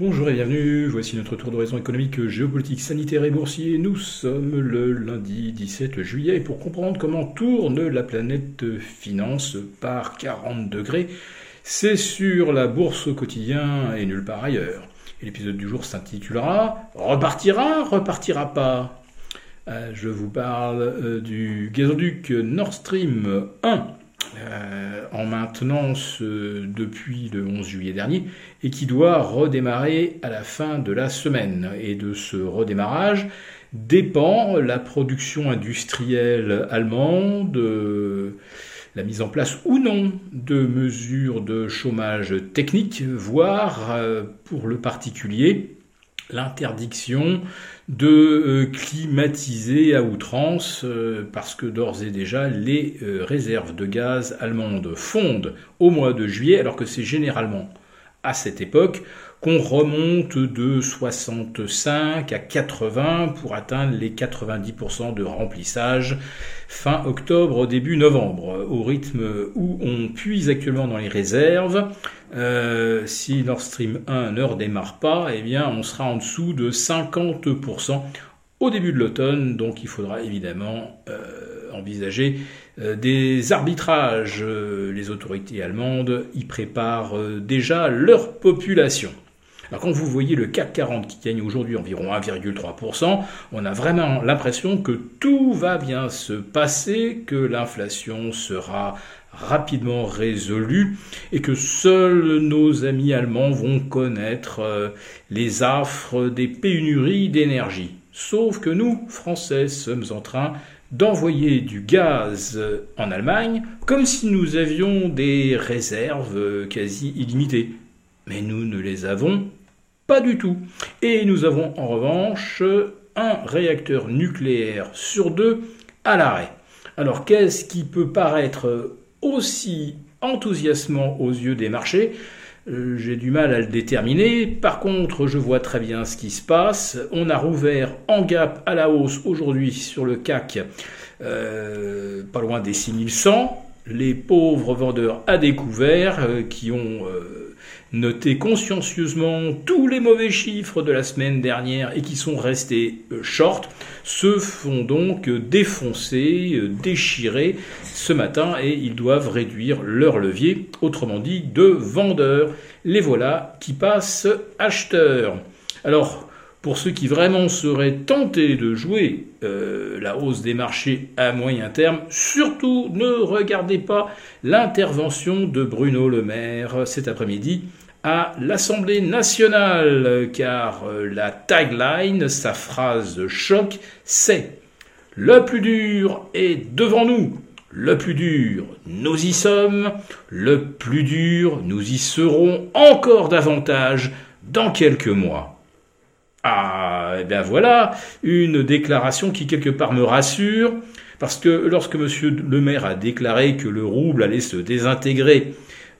Bonjour et bienvenue, voici notre tour d'horizon économique, géopolitique, sanitaire et boursier. Nous sommes le lundi 17 juillet et pour comprendre comment tourne la planète finance par 40 degrés, c'est sur la bourse au quotidien et nulle part ailleurs. L'épisode du jour s'intitulera Repartira, repartira pas. Euh, je vous parle euh, du gazoduc Nord Stream 1 euh, en maintenance depuis le 11 juillet dernier et qui doit redémarrer à la fin de la semaine. Et de ce redémarrage dépend la production industrielle allemande, euh, la mise en place ou non de mesures de chômage technique, voire euh, pour le particulier l'interdiction de euh, climatiser à outrance euh, parce que d'ores et déjà les euh, réserves de gaz allemandes fondent au mois de juillet alors que c'est généralement à cette époque qu'on remonte de 65 à 80 pour atteindre les 90% de remplissage fin octobre, début novembre, au rythme où on puise actuellement dans les réserves. Euh, si Nord Stream 1 ne redémarre pas, eh bien on sera en dessous de 50% au début de l'automne, donc il faudra évidemment euh, envisager euh, des arbitrages. Les autorités allemandes y préparent déjà leur population. Alors quand vous voyez le CAC 40 qui gagne aujourd'hui environ 1,3%, on a vraiment l'impression que tout va bien se passer, que l'inflation sera rapidement résolue et que seuls nos amis allemands vont connaître euh, les affres des pénuries d'énergie. Sauf que nous, Français, sommes en train d'envoyer du gaz en Allemagne comme si nous avions des réserves quasi illimitées. Mais nous ne les avons pas du tout. Et nous avons en revanche un réacteur nucléaire sur deux à l'arrêt. Alors qu'est-ce qui peut paraître aussi enthousiasmant aux yeux des marchés? Euh, j'ai du mal à le déterminer. Par contre, je vois très bien ce qui se passe. On a rouvert en gap à la hausse aujourd'hui sur le CAC, euh, pas loin des 6100. Les pauvres vendeurs à découvert euh, qui ont noté consciencieusement tous les mauvais chiffres de la semaine dernière et qui sont restés euh, short se font donc défoncer, euh, déchirer ce matin et ils doivent réduire leur levier, autrement dit de vendeurs. Les voilà qui passent acheteurs. Alors, pour ceux qui vraiment seraient tentés de jouer euh, la hausse des marchés à moyen terme, surtout ne regardez pas l'intervention de Bruno Le Maire cet après-midi à l'Assemblée nationale, car euh, la tagline, sa phrase de choc, c'est Le plus dur est devant nous. Le plus dur, nous y sommes. Le plus dur, nous y serons encore davantage dans quelques mois. Ah, et eh bien voilà, une déclaration qui quelque part me rassure, parce que lorsque M. le maire a déclaré que le rouble allait se désintégrer,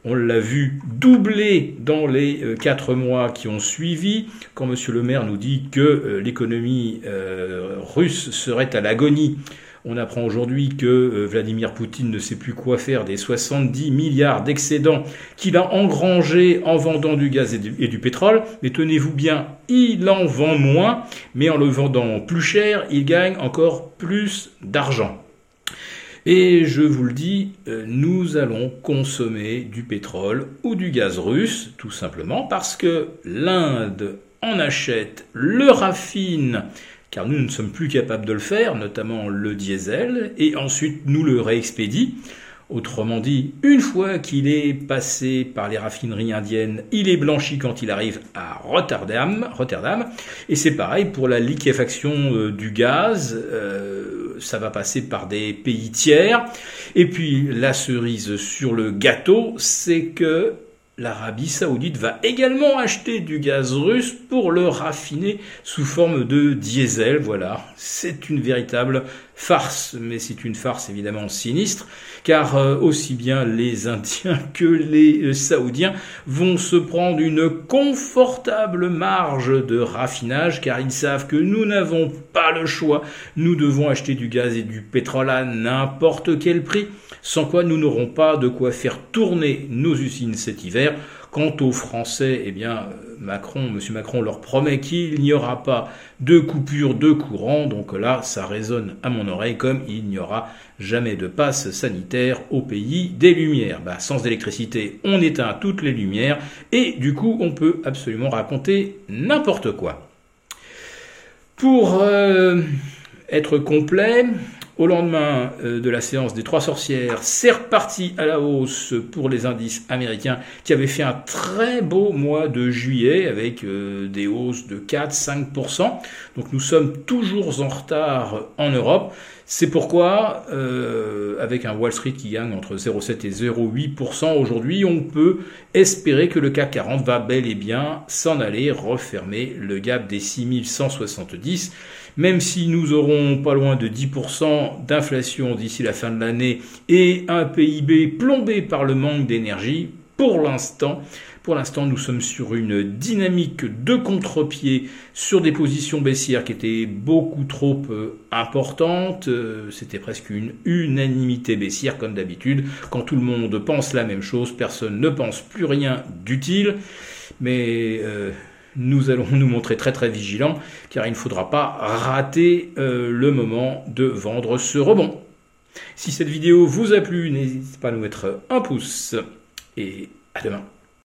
on l'a vu doubler dans les euh, quatre mois qui ont suivi, quand M. le maire nous dit que euh, l'économie euh, russe serait à l'agonie on apprend aujourd'hui que euh, Vladimir Poutine ne sait plus quoi faire des 70 milliards d'excédents qu'il a engrangés en vendant du gaz et du, pétrole. Mais tenez-vous bien, il en vend moins, mais en le vendant plus cher, il gagne encore plus d'argent. Et je vous le dis, euh, nous allons consommer du pétrole ou du gaz russe, tout simplement parce que l'Inde en achète, le raffine, car nous ne sommes plus capables de le faire, notamment le diesel, et ensuite nous le réexpédie. Autrement dit, une fois qu'il est passé par les raffineries indiennes, il est blanchi quand il arrive à Rotterdam. Rotterdam. Et c'est pareil pour la liquéfaction euh, du gaz. Euh, ça va passer par des pays tiers. Et puis la cerise sur le gâteau, c'est que l'Arabie saoudite va également acheter du gaz russe pour le raffiner sous forme de diesel. Voilà, c'est une véritable farce, mais c'est une farce évidemment sinistre, car euh, aussi bien les Indiens que les euh, Saoudiens vont se prendre une confortable marge de raffinage, car ils savent que nous n'avons pas le choix, nous devons acheter du gaz et du pétrole à n'importe quel prix, sans quoi nous n'aurons pas de quoi faire tourner nos usines cet hiver, Quant aux Français, eh bien, Macron, M. Macron leur promet qu'il n'y aura pas de coupure de courant. Donc là, ça résonne à mon oreille comme il n'y aura jamais de passe sanitaire au pays des Lumières. Bah, sans électricité, on éteint toutes les lumières et du coup, on peut absolument raconter n'importe quoi. Pour euh, être complet, au lendemain euh, de la séance des trois sorcières, c'est reparti à la hausse pour les indices américains qui avaient fait un très beau mois de juillet avec euh, des hausses de 4-5%. Donc nous sommes toujours en retard en Europe. C'est pourquoi, euh, avec un Wall Street qui gagne entre 0,7 et 0,8% aujourd'hui, on peut espérer que le CAC 40 va bel et bien s'en aller refermer le gap des 6170 même si nous aurons pas loin de 10% d'inflation d'ici la fin de l'année et un PIB plombé par le manque d'énergie, pour l'instant, pour l'instant, nous sommes sur une dynamique de contre-pied sur des positions baissières qui étaient beaucoup trop euh, importantes. Euh, c'était presque une unanimité baissière comme d'habitude. Quand tout le monde pense la même chose, personne ne pense plus rien d'utile. Mais euh, nous allons nous montrer très très vigilants car il ne faudra pas rater euh, le moment de vendre ce rebond. Si cette vidéo vous a plu, n'hésitez pas à nous mettre un pouce et à demain.